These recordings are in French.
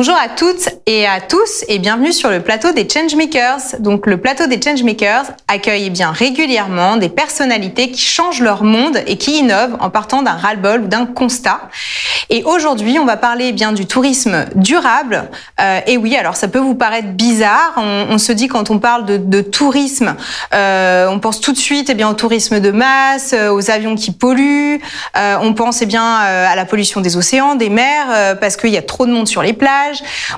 Bonjour à toutes et à tous et bienvenue sur le plateau des Changemakers. Donc le plateau des Changemakers accueille eh bien régulièrement des personnalités qui changent leur monde et qui innovent en partant d'un ras-le-bol ou d'un constat. Et aujourd'hui, on va parler eh bien du tourisme durable. Euh, et oui, alors ça peut vous paraître bizarre. On, se dit quand on parle de, tourisme, euh, on pense tout de suite eh bien au tourisme de masse, euh, aux avions qui polluent. On pense eh bien à la pollution des océans, des mers, parce qu'il y a trop de monde sur les plages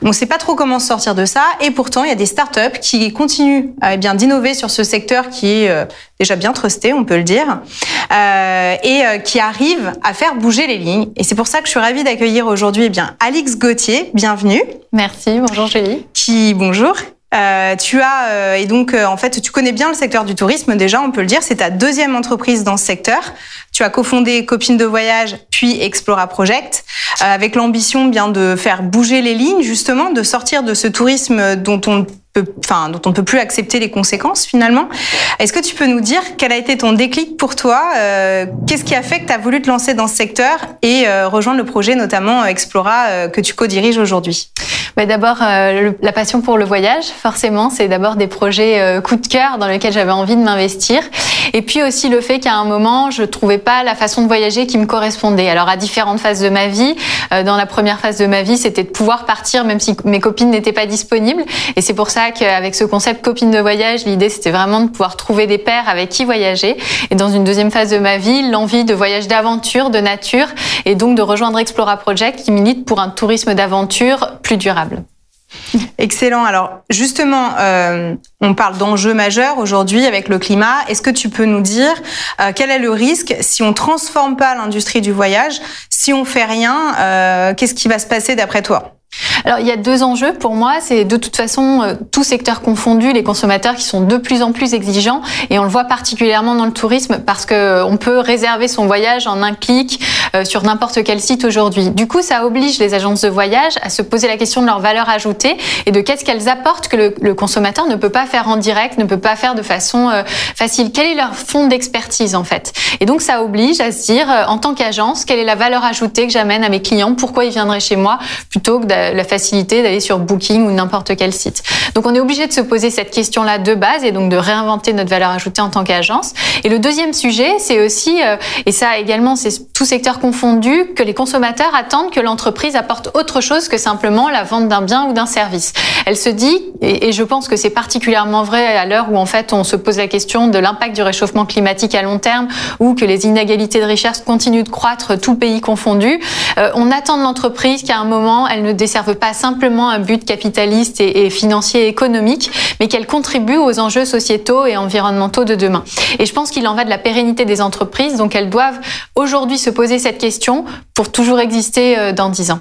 on ne sait pas trop comment sortir de ça. Et pourtant, il y a des startups qui continuent eh bien d'innover sur ce secteur qui est euh, déjà bien trusté, on peut le dire, euh, et euh, qui arrivent à faire bouger les lignes. Et c'est pour ça que je suis ravie d'accueillir aujourd'hui eh bien Alix Gauthier. Bienvenue. Merci. Bonjour Julie. Qui bonjour. Euh, tu as euh, et donc euh, en fait tu connais bien le secteur du tourisme déjà on peut le dire c'est ta deuxième entreprise dans ce secteur. Tu as cofondé Copine de voyage puis Explora Project avec l'ambition bien de faire bouger les lignes justement de sortir de ce tourisme dont on dont on ne peut plus accepter les conséquences finalement. Est-ce que tu peux nous dire quel a été ton déclic pour toi euh, Qu'est-ce qui a fait que tu as voulu te lancer dans ce secteur et euh, rejoindre le projet notamment Explora euh, que tu co-diriges aujourd'hui? Bah D'abord, la passion pour le voyage, forcément, c'est d'abord des projets coup de cœur dans lesquels j'avais envie de m'investir. Et puis aussi le fait qu'à un moment, je trouvais pas la façon de voyager qui me correspondait. Alors à différentes phases de ma vie, dans la première phase de ma vie, c'était de pouvoir partir même si mes copines n'étaient pas disponibles. Et c'est pour ça qu'avec ce concept copine de voyage, l'idée c'était vraiment de pouvoir trouver des pairs avec qui voyager. Et dans une deuxième phase de ma vie, l'envie de voyage d'aventure, de nature, et donc de rejoindre Explora Project qui milite pour un tourisme d'aventure plus durable. Excellent. Alors justement, euh, on parle d'enjeux majeurs aujourd'hui avec le climat. Est-ce que tu peux nous dire euh, quel est le risque si on transforme pas l'industrie du voyage, si on fait rien, euh, qu'est-ce qui va se passer d'après toi? Alors il y a deux enjeux pour moi, c'est de toute façon euh, tout secteur confondu, les consommateurs qui sont de plus en plus exigeants. Et on le voit particulièrement dans le tourisme parce que euh, on peut réserver son voyage en un clic euh, sur n'importe quel site aujourd'hui. Du coup, ça oblige les agences de voyage à se poser la question de leur valeur ajoutée et de qu'est-ce qu'elles apportent que le, consommateur ne peut pas faire en direct, ne peut pas faire de façon facile. Quel est leur fond d'expertise en fait? Et donc ça oblige à se dire en tant qu'agence, quelle est la valeur ajoutée que j'amène à mes clients, pourquoi ils viendraient chez moi? Plutôt que la facilité d'aller sur Booking ou n'importe quel site. Donc on est obligé de se poser cette question-là de base et donc de réinventer notre valeur ajoutée en tant qu'agence. Et le deuxième sujet, c'est aussi, euh, et ça également c'est tout secteur confondu, que les consommateurs attendent que l'entreprise apporte autre chose que simplement la vente d'un bien ou d'un service. Elle se dit, et je pense que c'est particulièrement vrai à l'heure où en fait on se pose la question de l'impact du réchauffement climatique à long terme ou que les inégalités de richesse continuent de croître, tout pays confondu, euh, on attend de l'entreprise qu'à un moment elle ne desserve pas simplement un but capitaliste et, financier et économique, mais qu'elle contribue aux enjeux sociétaux et environnementaux de demain. Et je pense qu'il en va de la pérennité des entreprises, donc elles doivent aujourd'hui se poser cette question pour toujours exister euh, dans dix ans.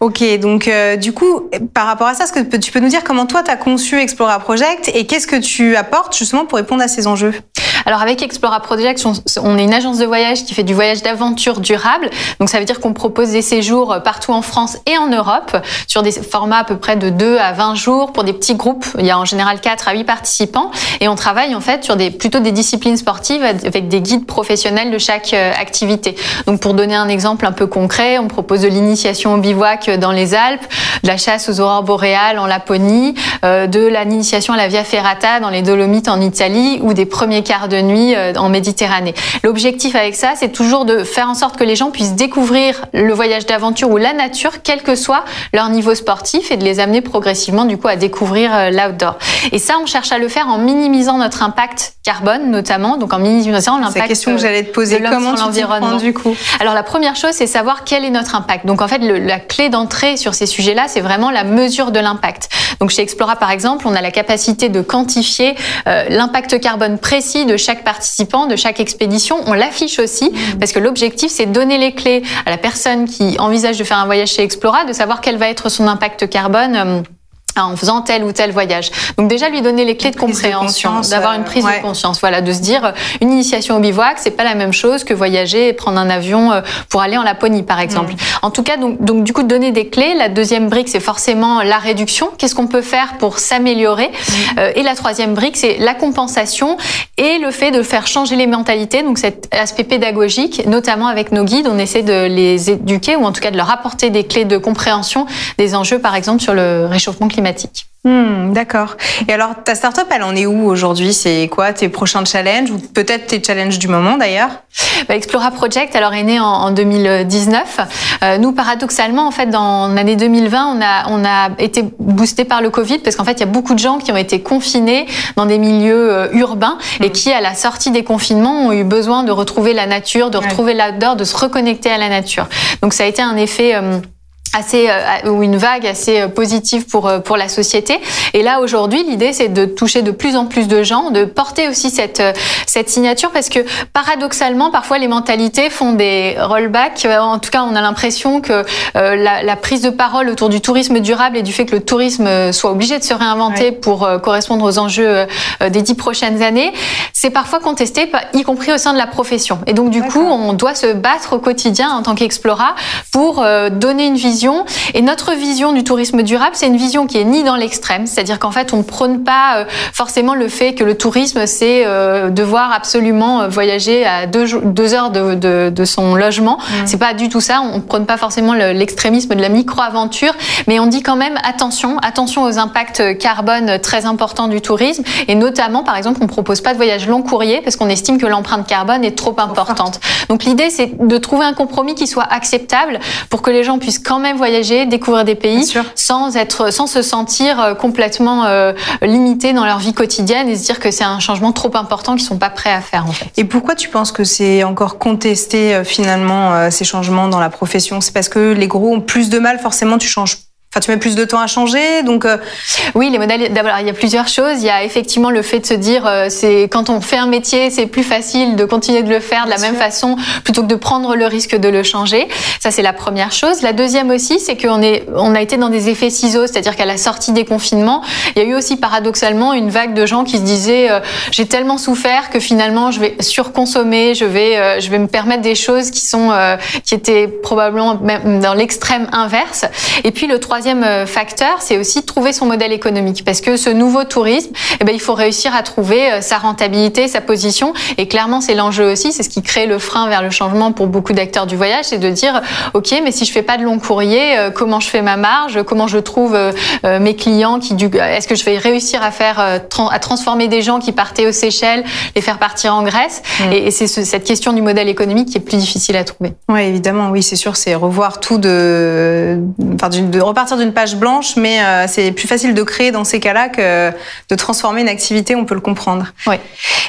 Ok, donc euh, du coup, par rapport à ça, tu peux nous dire comment toi tu as conçu Explora Project et qu'est-ce que tu apportes justement pour répondre à ces enjeux? Alors avec Explora Project, on est une agence de voyage qui fait du voyage d'aventure durable. Donc ça veut dire qu'on propose des séjours partout en France et en Europe sur des formats à peu près de 2 à 20 jours pour des petits groupes. Il y a en général 4 à 8 participants et on travaille en fait sur des plutôt des disciplines sportives avec des guides professionnels de chaque euh, activité. Donc pour donner un exemple un peu concret, on propose de l'initiation au bivouac dans les Alpes, de la chasse aux aurores boréales en Laponie, euh, de l'initiation à la Via Ferrata dans les Dolomites en Italie ou des premiers quarts de nuit euh, en Méditerranée. L'objectif avec ça, c'est toujours de faire en sorte que les gens puissent découvrir le voyage d'aventure ou la nature, quel que soit leur niveau sportif, et de les amener progressivement du coup à découvrir euh, l'outdoor. Et ça, on cherche à le faire en minimisant notre impact carbone, notamment, donc en minimisant l'impact. C'est la question que j'allais te poser. Comment sur l'environnement du coup? Alors la première chose, c'est savoir quel est notre impact. Donc en fait, le, la clé d'entrée sur ces sujets-là, c'est vraiment la mesure de l'impact. Donc chez Explora, par exemple, on a la capacité de quantifier euh, l'impact carbone précis de chaque participant, de chaque expédition. On l'affiche aussi mmh. parce que l'objectif, c'est de donner les clés à la personne qui envisage de faire un voyage chez Explora, de savoir quel va être son impact carbone. Euh, en faisant tel ou tel voyage. Donc déjà lui donner les clés de compréhension, d'avoir une prise de conscience, voilà, de se dire une initiation au bivouac, c'est pas la même chose que voyager et prendre un avion pour aller en Laponie par exemple. Mm. En tout cas, donc, donc du coup donner des clés. La deuxième brique, c'est forcément la réduction. Qu'est-ce qu'on peut faire pour s'améliorer? Mm. Et la troisième brique, c'est la compensation et le fait de faire changer les mentalités. Donc cet aspect pédagogique, notamment avec nos guides, on essaie de les éduquer ou en tout cas de leur apporter des clés de compréhension des enjeux, par exemple, sur le réchauffement climatique. Hmm, d'accord. Et alors, ta startup, elle en est où aujourd'hui? C'est quoi tes prochains challenges ou peut-être tes challenges du moment d'ailleurs? Bah, Explora Project, alors est né en, 2019. Euh, nous, paradoxalement, en fait, dans l'année 2020, on a on a été boosté par le Covid parce qu'en fait, il y a beaucoup de gens qui ont été confinés dans des milieux euh, urbains et hmm. qui, à la sortie des confinements, ont eu besoin de retrouver la nature, de retrouver l'odeur, de se reconnecter à la nature. Donc, ça a été un effet euh, assez euh, ou une vague assez euh, positive pour euh, pour la société. Et là aujourd'hui, l'idée c'est de toucher de plus en plus de gens, de porter aussi cette cette signature parce que paradoxalement, parfois les mentalités font des rollbacks. En tout cas, on a l'impression que la, la, prise de parole autour du tourisme durable et du fait que le tourisme soit obligé de se réinventer pour correspondre aux enjeux des dix prochaines années, c'est parfois contesté, y compris au sein de la profession. Et donc du coup, on doit se battre au quotidien en tant qu'Explora pour donner une vision et notre vision du tourisme durable, c'est une vision qui est ni dans l'extrême, c'est-à-dire qu'en fait, on ne prône pas euh, forcément le fait que le tourisme, c'est euh, devoir absolument euh, voyager à deux, deux heures de, de, de, son logement. Mmh. C'est pas du tout ça. On ne prône pas forcément l'extrémisme de la micro-aventure, mais on dit quand même attention, attention aux impacts carbone très importants du tourisme. Et notamment, par exemple, on propose pas de voyage long courrier parce qu'on estime que l'empreinte carbone est trop importante. Donc l'idée, c'est de trouver un compromis qui soit acceptable pour que les gens puissent quand même voyager, découvrir des pays sans être, sans se sentir euh, complètement euh, limité dans leur vie quotidienne et se dire que c'est un changement trop important qu'ils sont pas prêts à faire en fait. Et pourquoi tu penses que c'est encore contesté euh, finalement ces changements dans la profession? C'est parce que les gros ont plus de mal, forcément tu changes tu mets plus de temps à changer, donc. Euh, oui, les modèles. D'abord, il y a plusieurs choses. Il y a effectivement le fait de se dire, euh, c'est quand on fait un métier, c'est plus facile de continuer de le faire de la même façon plutôt que de prendre le risque de le changer. Ça, c'est la première chose. La deuxième aussi, c'est qu'on est, on a été dans des effets ciseaux, c'est-à-dire qu'à la sortie des confinements, il y a eu aussi paradoxalement une vague de gens qui se disaient, euh, j'ai tellement souffert que finalement, je vais surconsommer, je vais, je vais me permettre des choses qui sont, qui étaient probablement même dans l'extrême inverse. Et puis le troisième troisième euh, facteur, c'est aussi de trouver son modèle économique. Parce que ce nouveau tourisme, eh ben, il faut réussir à trouver euh, sa rentabilité, sa position. Et clairement, c'est l'enjeu aussi. C'est ce qui crée le frein vers le changement pour beaucoup d'acteurs du voyage. C'est de dire, OK, mais si je fais pas de long courrier, euh, comment je fais ma marge? Comment je trouve mes clients qui, est-ce que je vais réussir à faire, à transformer des gens qui partaient aux Seychelles, les faire partir en Grèce? Mm. Et, c'est cette question du modèle économique qui est plus difficile à trouver. Oui, évidemment. Oui, c'est sûr. C'est revoir tout de, enfin, de repartir d'une page blanche, mais euh, c'est plus facile de créer dans ces cas-là que de transformer une activité, on peut le comprendre. Oui.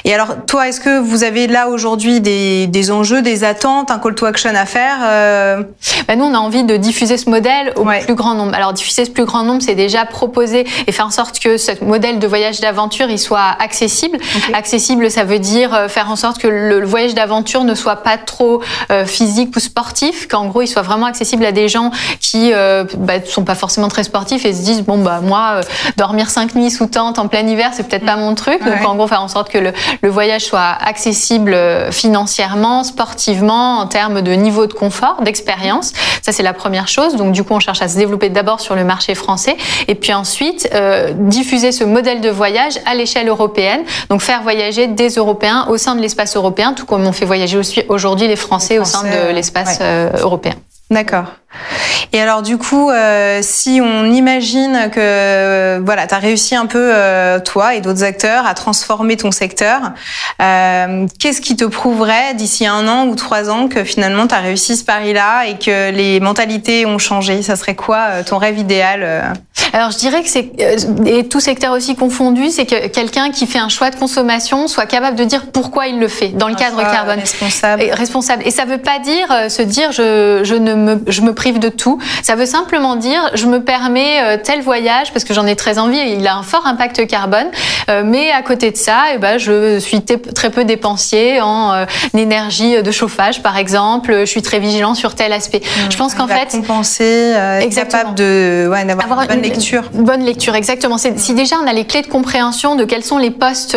Et alors, toi, est-ce que vous avez là aujourd'hui des, des, enjeux, des attentes, un call to action à faire euh ben Nous, on a envie de diffuser ce modèle au plus grand nombre. Alors, diffuser ce plus grand nombre, c'est déjà proposer et faire en sorte que ce modèle de voyage d'aventure, il soit accessible. Accessible, ça veut dire euh, faire en sorte que le, voyage d'aventure ne soit pas trop physique ou sportif, qu'en gros, il soit vraiment accessible à des gens qui bah, sont pas forcément très sportifs et se disent bon bah moi euh, dormir cinq nuits sous tente en plein hiver c'est peut-être pas mon truc. Donc en gros faire en sorte que le, le voyage soit accessible euh, financièrement sportivement en termes de niveau de confort d'expérience. Ça c'est la première chose. Donc du coup on cherche à se développer d'abord sur le marché français et puis ensuite euh, diffuser ce modèle de voyage à l'échelle européenne. Donc faire voyager des Européens au sein de l'espace européen tout comme on fait voyager aussi aujourd'hui les Français, au sein de l'espace européen. D'accord. Et alors du coup, euh, si on imagine que euh, voilà, tu as réussi un peu euh, toi et d'autres acteurs à transformer ton secteur, qu'est-ce qui te prouverait d'ici un an ou trois ans que finalement tu as réussi ce pari-là et que les mentalités ont changé? Ça serait quoi ton rêve idéal Alors je dirais que c'est et tout secteur aussi confondu, c'est que quelqu'un qui fait un choix de consommation soit capable de dire pourquoi il le fait dans le cadre carbone. Responsable. Et, responsable. Et ça veut pas dire se dire je, je ne me je me prive de tout. Ça veut simplement dire je me permets euh, tel voyage parce que j'en ai très envie. Il a un fort impact carbone, euh, mais à côté de ça, eh ben je suis très peu dépensier en euh, énergie de chauffage, par exemple. Je suis très vigilant sur tel aspect. je pense qu'en fait compenser, être capable de ouais, d'avoir un bon lecture. Une bonne lecture, exactement. Si déjà on a les clés de compréhension de quels sont les postes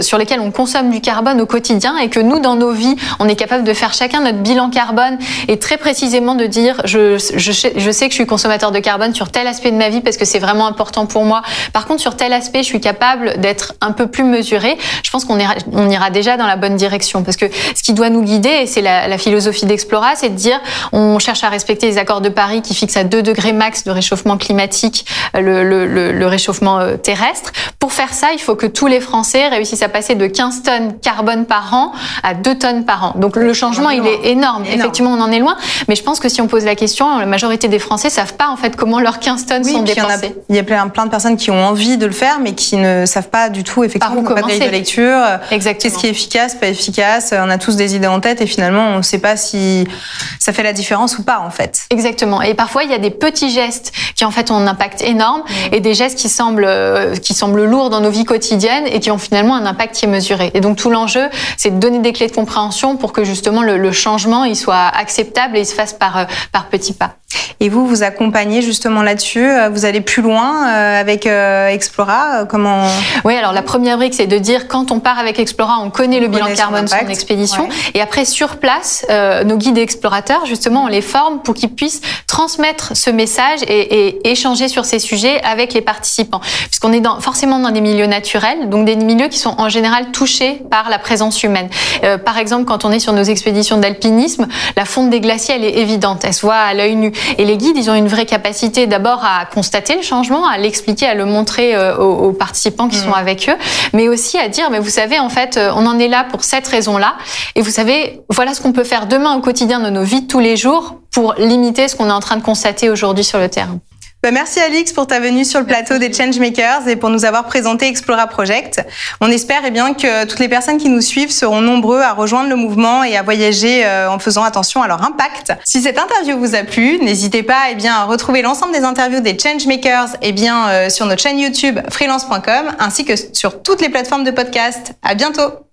sur lesquels on consomme du carbone au quotidien et que nous, dans nos vies, on est capable de faire chacun notre bilan carbone et très précisément de dire je, je, je sais que je suis consommateur de carbone sur tel aspect de ma vie parce que c'est vraiment important pour moi. Par contre, sur tel aspect, je suis capable d'être un peu plus mesuré. Je pense qu'on ira, on ira déjà dans la bonne direction parce que ce qui doit nous guider, et c'est la, la philosophie d'Explora, c'est de dire on cherche à respecter les accords de Paris qui fixent à 2 degrés max de réchauffement climatique euh, le, le, le, réchauffement euh, terrestre. Pour faire ça, il faut que tous les Français réussissent à passer de 15 tonnes carbone par an à 2 tonnes par an. Donc le changement, il est énorme. Effectivement, on en est loin. Mais je pense que si on pose la question, majorité des Français savent pas en fait comment leurs 15 tonnes sont dépensées. Il y a, plein, plein de personnes qui ont envie de le faire, mais qui ne savent pas du tout effectivement pas de lecture. Qu'est-ce qui est efficace, pas efficace. On a tous des idées en tête et finalement on ne sait pas si ça fait la différence ou pas en fait. Exactement. Et parfois il y a des petits gestes qui en fait ont un impact énorme mmh. et des gestes qui semblent euh, qui semblent lourds dans nos vies quotidiennes et qui ont finalement un impact qui est mesuré. Et donc tout l'enjeu, c'est de donner des clés de compréhension pour que justement le, le changement il soit acceptable et il se fasse par euh, par petits pas. Et vous, vous accompagnez justement là-dessus. Euh, vous allez plus loin euh, avec euh, Explora. Comment Oui, alors la première brique, c'est de dire quand on part avec Explora, on connaît le bilan carbone de son expédition. Et après, sur place, nos guides explorateurs, justement, on les forme pour qu'ils puissent transmettre ce message et, et, échanger sur ces sujets avec les participants. Puisqu'on est dans, forcément dans des milieux naturels, donc des milieux qui sont en général touchés par la présence humaine. par exemple, quand on est sur nos expéditions d'alpinisme, la fonte des glaciers, elle est évidente. Elle se voit à l'œil nu. Et les guides, ils ont une vraie capacité d'abord à constater le changement, à l'expliquer, à le montrer euh, aux, participants qui mm. sont avec eux, mais aussi à dire, mais vous savez, en fait, euh, on en est là pour cette raison-là. Et vous savez, voilà ce qu'on peut faire demain au quotidien de nos vies de tous les jours pour limiter ce qu'on est en train de constater aujourd'hui sur le terrain. Bah, merci Alix pour ta venue sur le plateau des Changemakers et pour nous avoir présenté Explora Project. On espère eh bien que toutes les personnes qui nous suivent seront nombreux à rejoindre le mouvement et à voyager euh, en faisant attention à leur impact. Si cette interview vous a plu, n'hésitez pas eh bien à retrouver l'ensemble des interviews des Changemakers eh bien euh, sur notre chaîne YouTube freelance.com ainsi que sur toutes les plateformes de podcast. À bientôt.